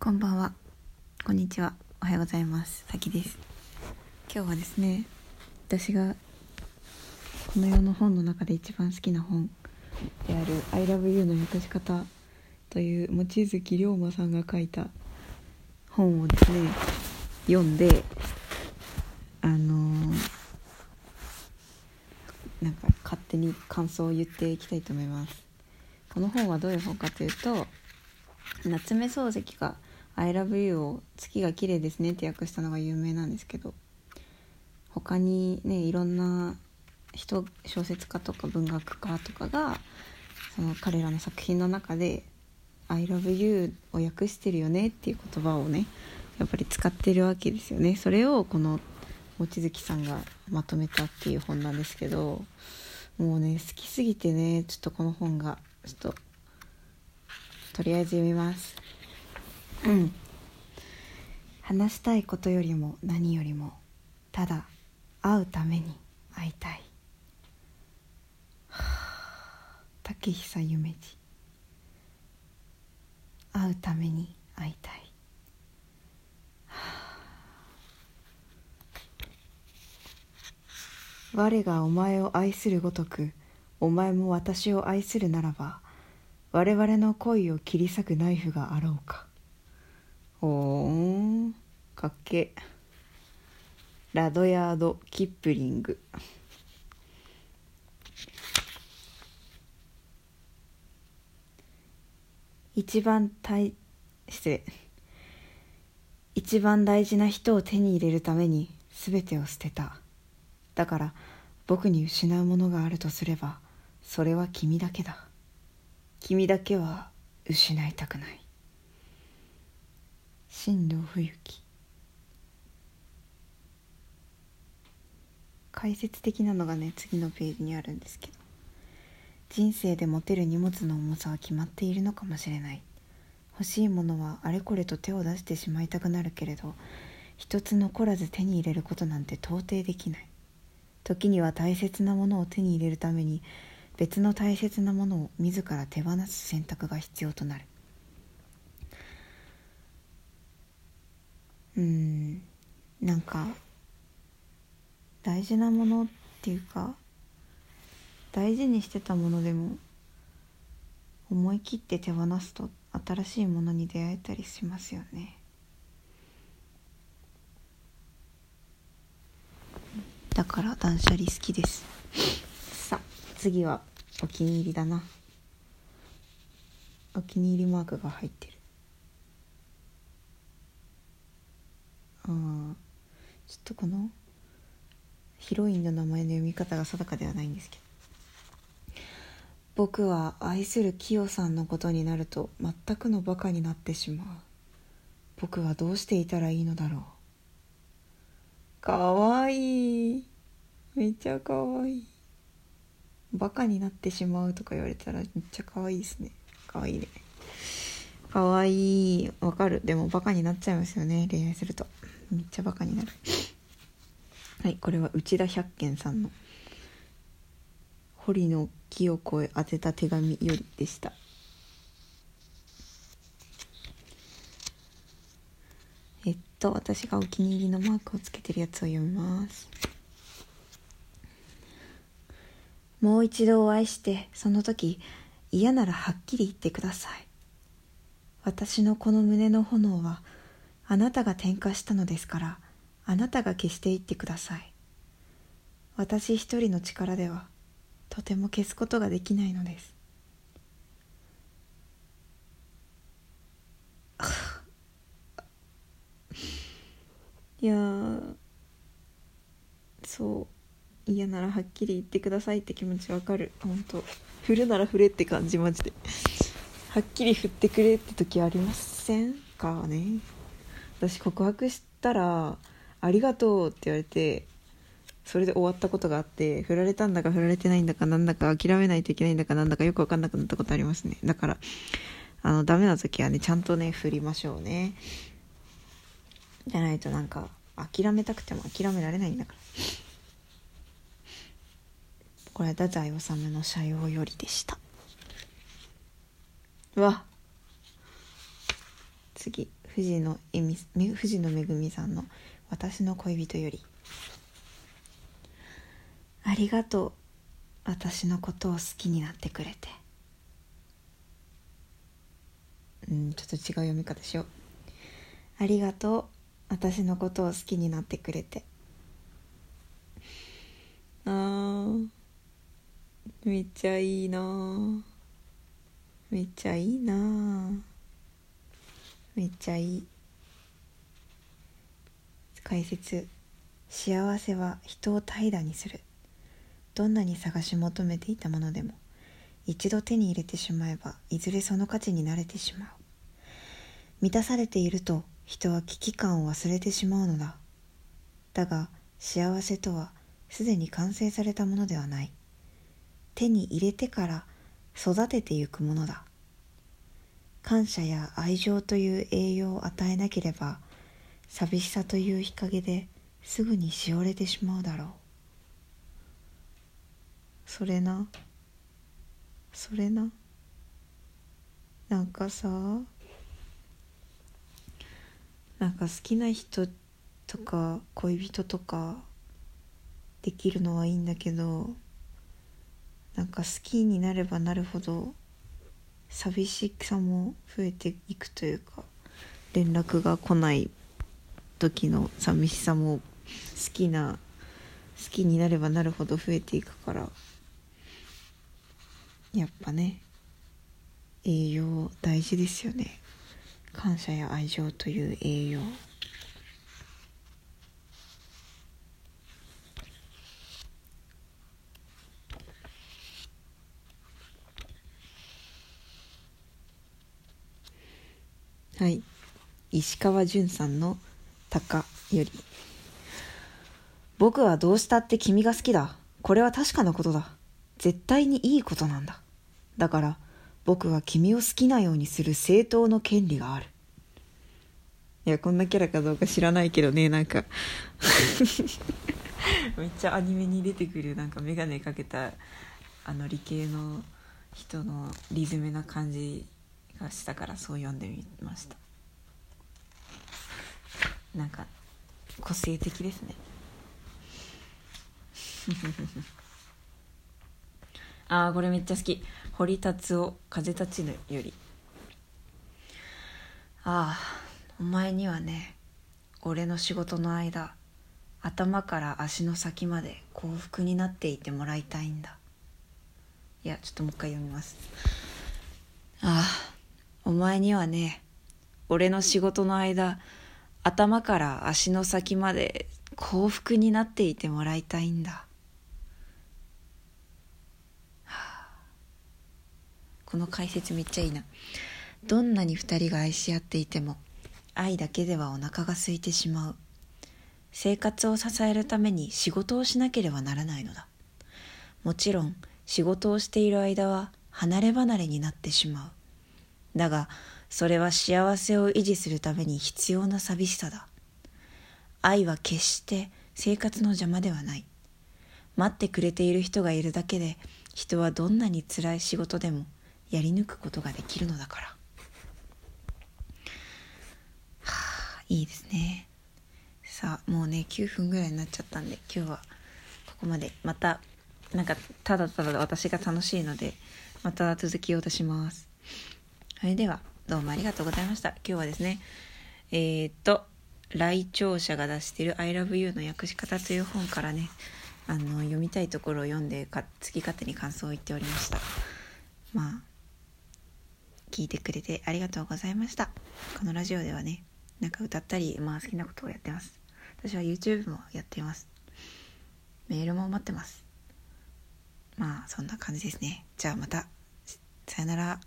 こんばんは。こんにちは。おはようございます。さきです。今日はですね、私がこの世の本の中で一番好きな本である「I love you の訳し方」という望月龍馬さんが書いた本をですね読んであのーなんか勝手に感想を言っていきたいと思います。この本はどういう本かというと夏目漱石が「I love you」を「月が綺麗ですね」って訳したのが有名なんですけど他にねいろんな人小説家とか文学家とかがその彼らの作品の中で「I love you」を訳してるよねっていう言葉をねやっぱり使ってるわけですよね。それをこの望月さんがまとめたっていう本なんですけどもうね好きすぎてねちょっとこの本がちょっととりあえず読みますうん。話したいことよりも何よりもただ会うために会いたい。はあ。竹久夢二会うために会いたい。我がお前を愛するごとくお前も私を愛するならば我々の恋を切り裂くナイフがあろうか。おーんかっけラドヤード・キップリング。一番大失礼。一番大事な人を手に入れるために全てを捨てた。だから僕に失うものがあるとすればそれは君だけだ。君だけは失いたくない。新藤冬樹。解説的なのがね次のページにあるんですけど。人生で持てる荷物の重さは決まっているのかもしれない。欲しいものはあれこれと手を出してしまいたくなるけれど一つ残らず手に入れることなんて到底できない。時には大切なものを手に入れるために別の大切なものを自ら手放す選択が必要となる。うん。なんか大事なものっていうか大事にしてたものでも思い切って手放すと新しいものに出会えたりしますよね。だから断捨離好きです。さあ次はお気に入りだな。お気に入りマークが入ってるあーちょっとこのヒロインの名前の読み方が定かではないんですけど。僕は愛するキヨさんのことになると全くのバカになってしまう。僕はどうしていたらいいのだろう。かわいい。めっちゃかわいい。バカになってしまうとか言われたらめっちゃかわいいですね。かわいいね。かわいい。わかる。でもバカになっちゃいますよね。恋愛すると。めっちゃバカになる。はい。これは内田百軒さんの堀野清子へ宛てた手紙よりでした。えっと私がお気に入りのマークをつけてるやつを読みます。もう一度お会いしてその時嫌ならはっきり言ってください。私のこの胸の炎はあなたが点火したのですからあなたが消していってください。私一人の力ではとても消すことができないのです。いやそう嫌ならはっきり言ってくださいって気持ちわかる。本当。振るなら振れって感じマジで。はっきり振ってくれって時ありませんかね。私告白したら「ありがとう」って言われてそれで終わったことがあって振られたんだか振られてないんだかなんだか諦めないといけないんだかなんだかよく分かんなくなったことありますね。だからあのダメな時はねちゃんとね振りましょうね。じゃないとなんか諦めたくても諦められないんだから。これは太宰治の「社用より」でした。わ次藤野恵美藤野めぐみさんの「私の恋人より」ありがとう私のことを好きになってくれて。うんちょっと違う読み方しよう。ありがとう私のことを好きになってくれて。あーめっちゃいいなめっちゃいいなめっちゃいい。解説。幸せは人を怠惰にする。どんなに探し求めていたものでも一度手に入れてしまえばいずれその価値に慣れてしまう。満たされていると人は危機感を忘れてしまうのだ。だが幸せとはすでに完成されたものではない。手に入れてから育ててゆくものだ。感謝や愛情という栄養を与えなければ寂しさという日陰ですぐにしおれてしまうだろう。それな。それな。なんかさ。なんか好きな人とか恋人とかできるのはいいんだけどなんか好きになればなるほど寂しさも増えていくというか連絡が来ない時の寂しさも好きな好きになればなるほど増えていくからやっぱね栄養大事ですよね。感謝や愛情という栄養。はい。石川淳さんの「鷹」より「僕はどうしたって君が好きだ。これは確かなことだ。絶対にいいことなんだ。だから僕は君を好きなようにする正当の権利がある。いやこんなキャラかどうか知らないけどねなんか。めっちゃアニメに出てくるなんか眼鏡かけたあの理系の人のリズムな感じがしたからそう読んでみました。なんか個性的ですね。ああこれめっちゃ好き。堀達夫風立ちぬより。ああお前にはね俺の仕事の間頭から足の先まで幸福になっていてもらいたいんだ。いやちょっともう一回読みます。ああお前にはね俺の仕事の間頭から足の先まで幸福になっていてもらいたいんだ、はあ、この解説めっちゃいいな。どんなに二人が愛し合っていても愛だけではお腹が空いてしまう。生活を支えるために仕事をしなければならないのだ。もちろん仕事をしている間は離れ離れになってしまう。だがそれは幸せを維持するために必要な寂しさだ。愛は決して生活の邪魔ではない。待ってくれている人がいるだけで人はどんなに辛い仕事でもやり抜くことができるのだから。はあいいですね。さあもうね9分ぐらいになっちゃったんで今日はここまで。またなんかただただ私が楽しいのでまた続きを出します。それでは。どうもありがとうございました。今日はですねえー、っと来庁者が出している「ILOVEYOU」の訳し方という本からねあの読みたいところを読んでか好き勝手に感想を言っておりました。まあ聞いてくれてありがとうございました。このラジオではねなんか歌ったりまあ好きなことをやってます。私は YouTube もやっています。メールも待ってます。まあそんな感じですね。じゃあまた。さよなら。